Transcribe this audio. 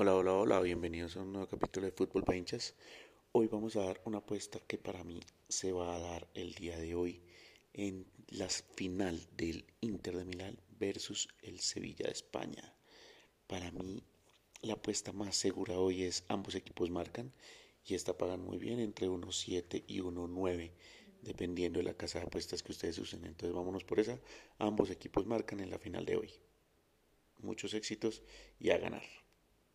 Hola, hola, hola. bienvenidos a un nuevo capítulo de Fútbol para. Hoy vamos a dar una apuesta que para mí se va a dar el día de hoy en la final del Inter de Milán versus el Sevilla de España. Para mí la apuesta más segura hoy es ambos equipos marcan y esta pagan muy bien entre 1.7 y 1.9 dependiendo de la casa de apuestas que ustedes usen. Entonces vámonos por esa. Ambos equipos marcan en la final de hoy. Muchos éxitos y a ganar.